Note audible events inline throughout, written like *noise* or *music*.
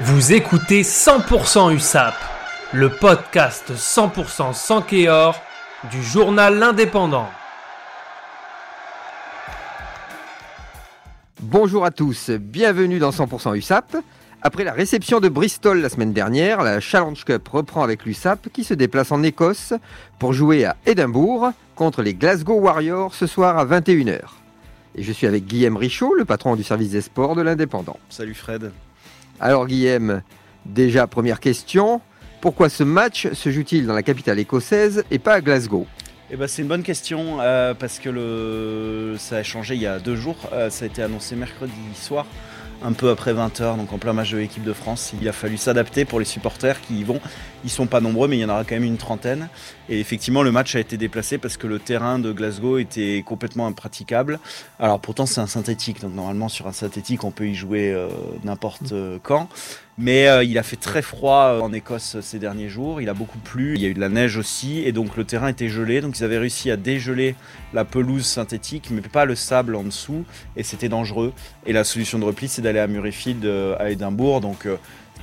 Vous écoutez 100% USAP, le podcast 100% sans Kéor du journal L'Indépendant. Bonjour à tous, bienvenue dans 100% USAP. Après la réception de Bristol la semaine dernière, la Challenge Cup reprend avec l'USAP qui se déplace en Écosse pour jouer à Édimbourg contre les Glasgow Warriors ce soir à 21h. Et je suis avec Guillaume Richaud, le patron du service des sports de l'Indépendant. Salut Fred. Alors Guillaume, déjà première question, pourquoi ce match se joue-t-il dans la capitale écossaise et pas à Glasgow? Eh ben, c'est une bonne question euh, parce que ça a changé il y a deux jours. Euh, ça a été annoncé mercredi soir un peu après 20h, donc en plein match de l'équipe de France. Il a fallu s'adapter pour les supporters qui y vont. Ils sont pas nombreux, mais il y en aura quand même une trentaine. Et effectivement, le match a été déplacé parce que le terrain de Glasgow était complètement impraticable. Alors pourtant, c'est un synthétique, donc normalement sur un synthétique, on peut y jouer euh, n'importe euh, quand. Mais euh, il a fait très froid en Écosse ces derniers jours. Il a beaucoup plu. Il y a eu de la neige aussi. Et donc le terrain était gelé. Donc ils avaient réussi à dégeler la pelouse synthétique, mais pas le sable en dessous. Et c'était dangereux. Et la solution de repli, c'est d'aller à Murrayfield à Édimbourg. Donc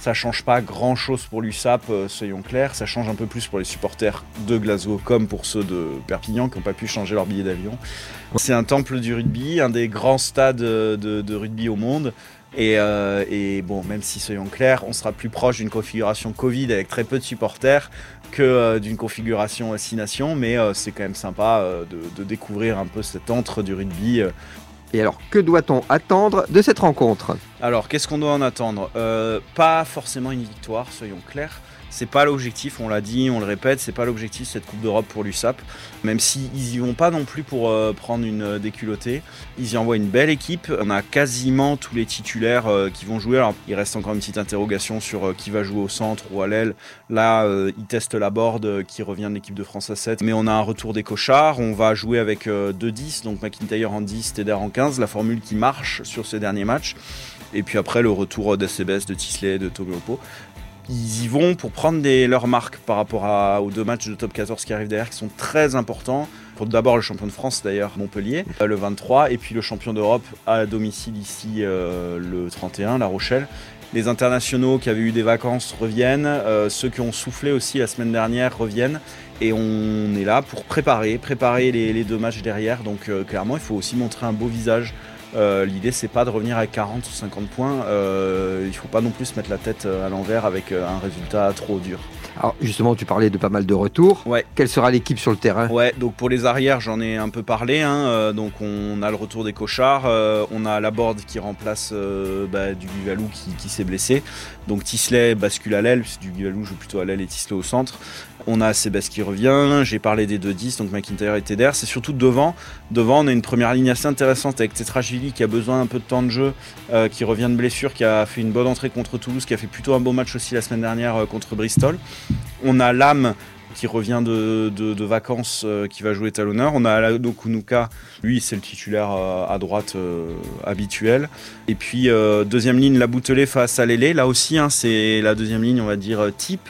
ça change pas grand chose pour l'USAP, euh, soyons clairs. Ça change un peu plus pour les supporters de Glasgow comme pour ceux de Perpignan qui n'ont pas pu changer leur billet d'avion. C'est un temple du rugby, un des grands stades de, rugby au monde. Euh, et, bon, même si soyons clairs, on sera plus proche d'une configuration Covid avec très peu de supporters que euh, d'une configuration 6 nations, mais c'est quand même sympa de, de, découvrir un peu cet antre du rugby et alors, que doit-on attendre de cette rencontre? Alors, qu'est-ce qu'on doit en attendre? Euh, Pas forcément une victoire, soyons clairs. C'est pas l'objectif, on l'a dit, on le répète, c'est pas l'objectif cette Coupe d'Europe pour l'USAP. Même s'ils y vont pas non plus pour euh, prendre une euh, déculottée, ils y envoient une belle équipe. On a quasiment tous les titulaires qui vont jouer. Alors il reste encore une petite interrogation sur qui va jouer au centre ou à l'aile. Là, ils testent la board qui revient de l'équipe de France à 7. Mais on a un retour des cochards. On va jouer avec 2-10, donc McIntyre en 10, Teder en 15, la formule qui marche sur ces derniers matchs. Et puis après, le retour d'SCBS, de Tisley, de Togopo ils y vont pour prendre leurs marques par rapport aux deux matchs de top 14 qui arrivent derrière, qui sont très importants. Pour d'abord le champion de France d'ailleurs, Montpellier, euh, le 23, et puis le champion d'Europe à domicile ici euh, le 31, La Rochelle. Les internationaux qui avaient eu des vacances reviennent, euh, ceux qui ont soufflé aussi la semaine dernière reviennent. Et on est là pour préparer, préparer les deux matchs derrière. Donc clairement, il faut aussi montrer un beau visage euh, l'idée, c'est pas de revenir à 40 ou 50 points. Euh, il faut pas non plus se mettre la tête euh, à l'envers avec un résultat trop dur. Alors justement, tu parlais de pas mal de retours. Ouais. Quelle sera l'équipe sur le terrain? Ouais, donc pour les arrières, j'en ai un peu parlé. Hein. donc on a le retour des cochards, on a la board qui remplace bah, du Guivalou qui, s'est blessé. Donc Tisley bascule à l'aile, du Guivalou joue plutôt à l'aile et Tisley au centre. On a Sébastien qui revient, j'ai parlé des 2-10, donc McIntyre et Teder. C'est surtout devant. Devant, on a une première ligne assez intéressante avec Tetrashvili qui a besoin un peu de temps de jeu, euh, qui revient de blessure, qui a fait une bonne entrée contre Toulouse, qui a fait plutôt un beau match aussi la semaine dernière euh, contre Bristol. On a Lame qui revient de, vacances, euh, qui va jouer talonneur. On a Kunuka, lui c'est le titulaire à droite habituel. Et puis deuxième ligne, la Boutelet face à Lélé. Là aussi, hein, c'est la deuxième ligne, on va dire type.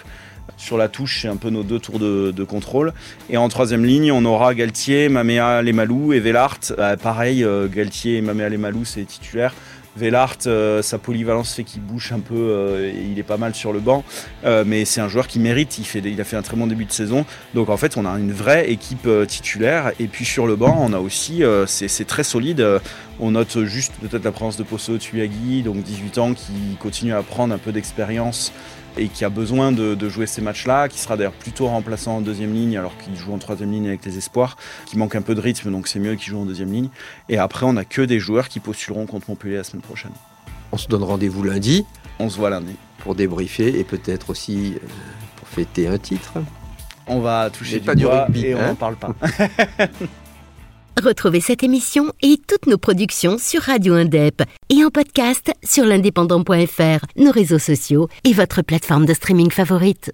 Sur la touche, c'est un peu nos deux tours de, contrôle. Et en troisième ligne, on aura Galtier, Mamea, Lemalou et Velart. Euh, pareil, euh, Galtier et Mamea, Lemalou, c'est titulaire. Velart, euh, sa polyvalence fait qu'il bouge un peu, et il est pas mal sur le banc, mais c'est un joueur qui mérite, il, a fait un très bon début de saison, donc en fait on a une vraie équipe titulaire, et puis sur le banc on a aussi, c'est très solide, on note juste peut-être la présence de Posso Tuyagi, donc 18 ans, qui continue à prendre un peu d'expérience et qui a besoin de, jouer ces matchs-là, qui sera d'ailleurs plutôt remplaçant en deuxième ligne alors qu'il joue en troisième ligne avec les espoirs, qui manque un peu de rythme donc c'est mieux qu'il joue en deuxième ligne. Et après on n'a que des joueurs qui postuleront contre Montpellier prochaine. On se donne rendez-vous lundi. On se voit lundi. Pour débriefer et peut-être aussi euh, pour fêter un titre. On va toucher du pas du rugby, et on n'en hein. parle pas. *laughs* Retrouvez cette émission et toutes nos productions sur Radio Indep et en podcast sur l'indépendant.fr, nos réseaux sociaux et votre plateforme de streaming favorite.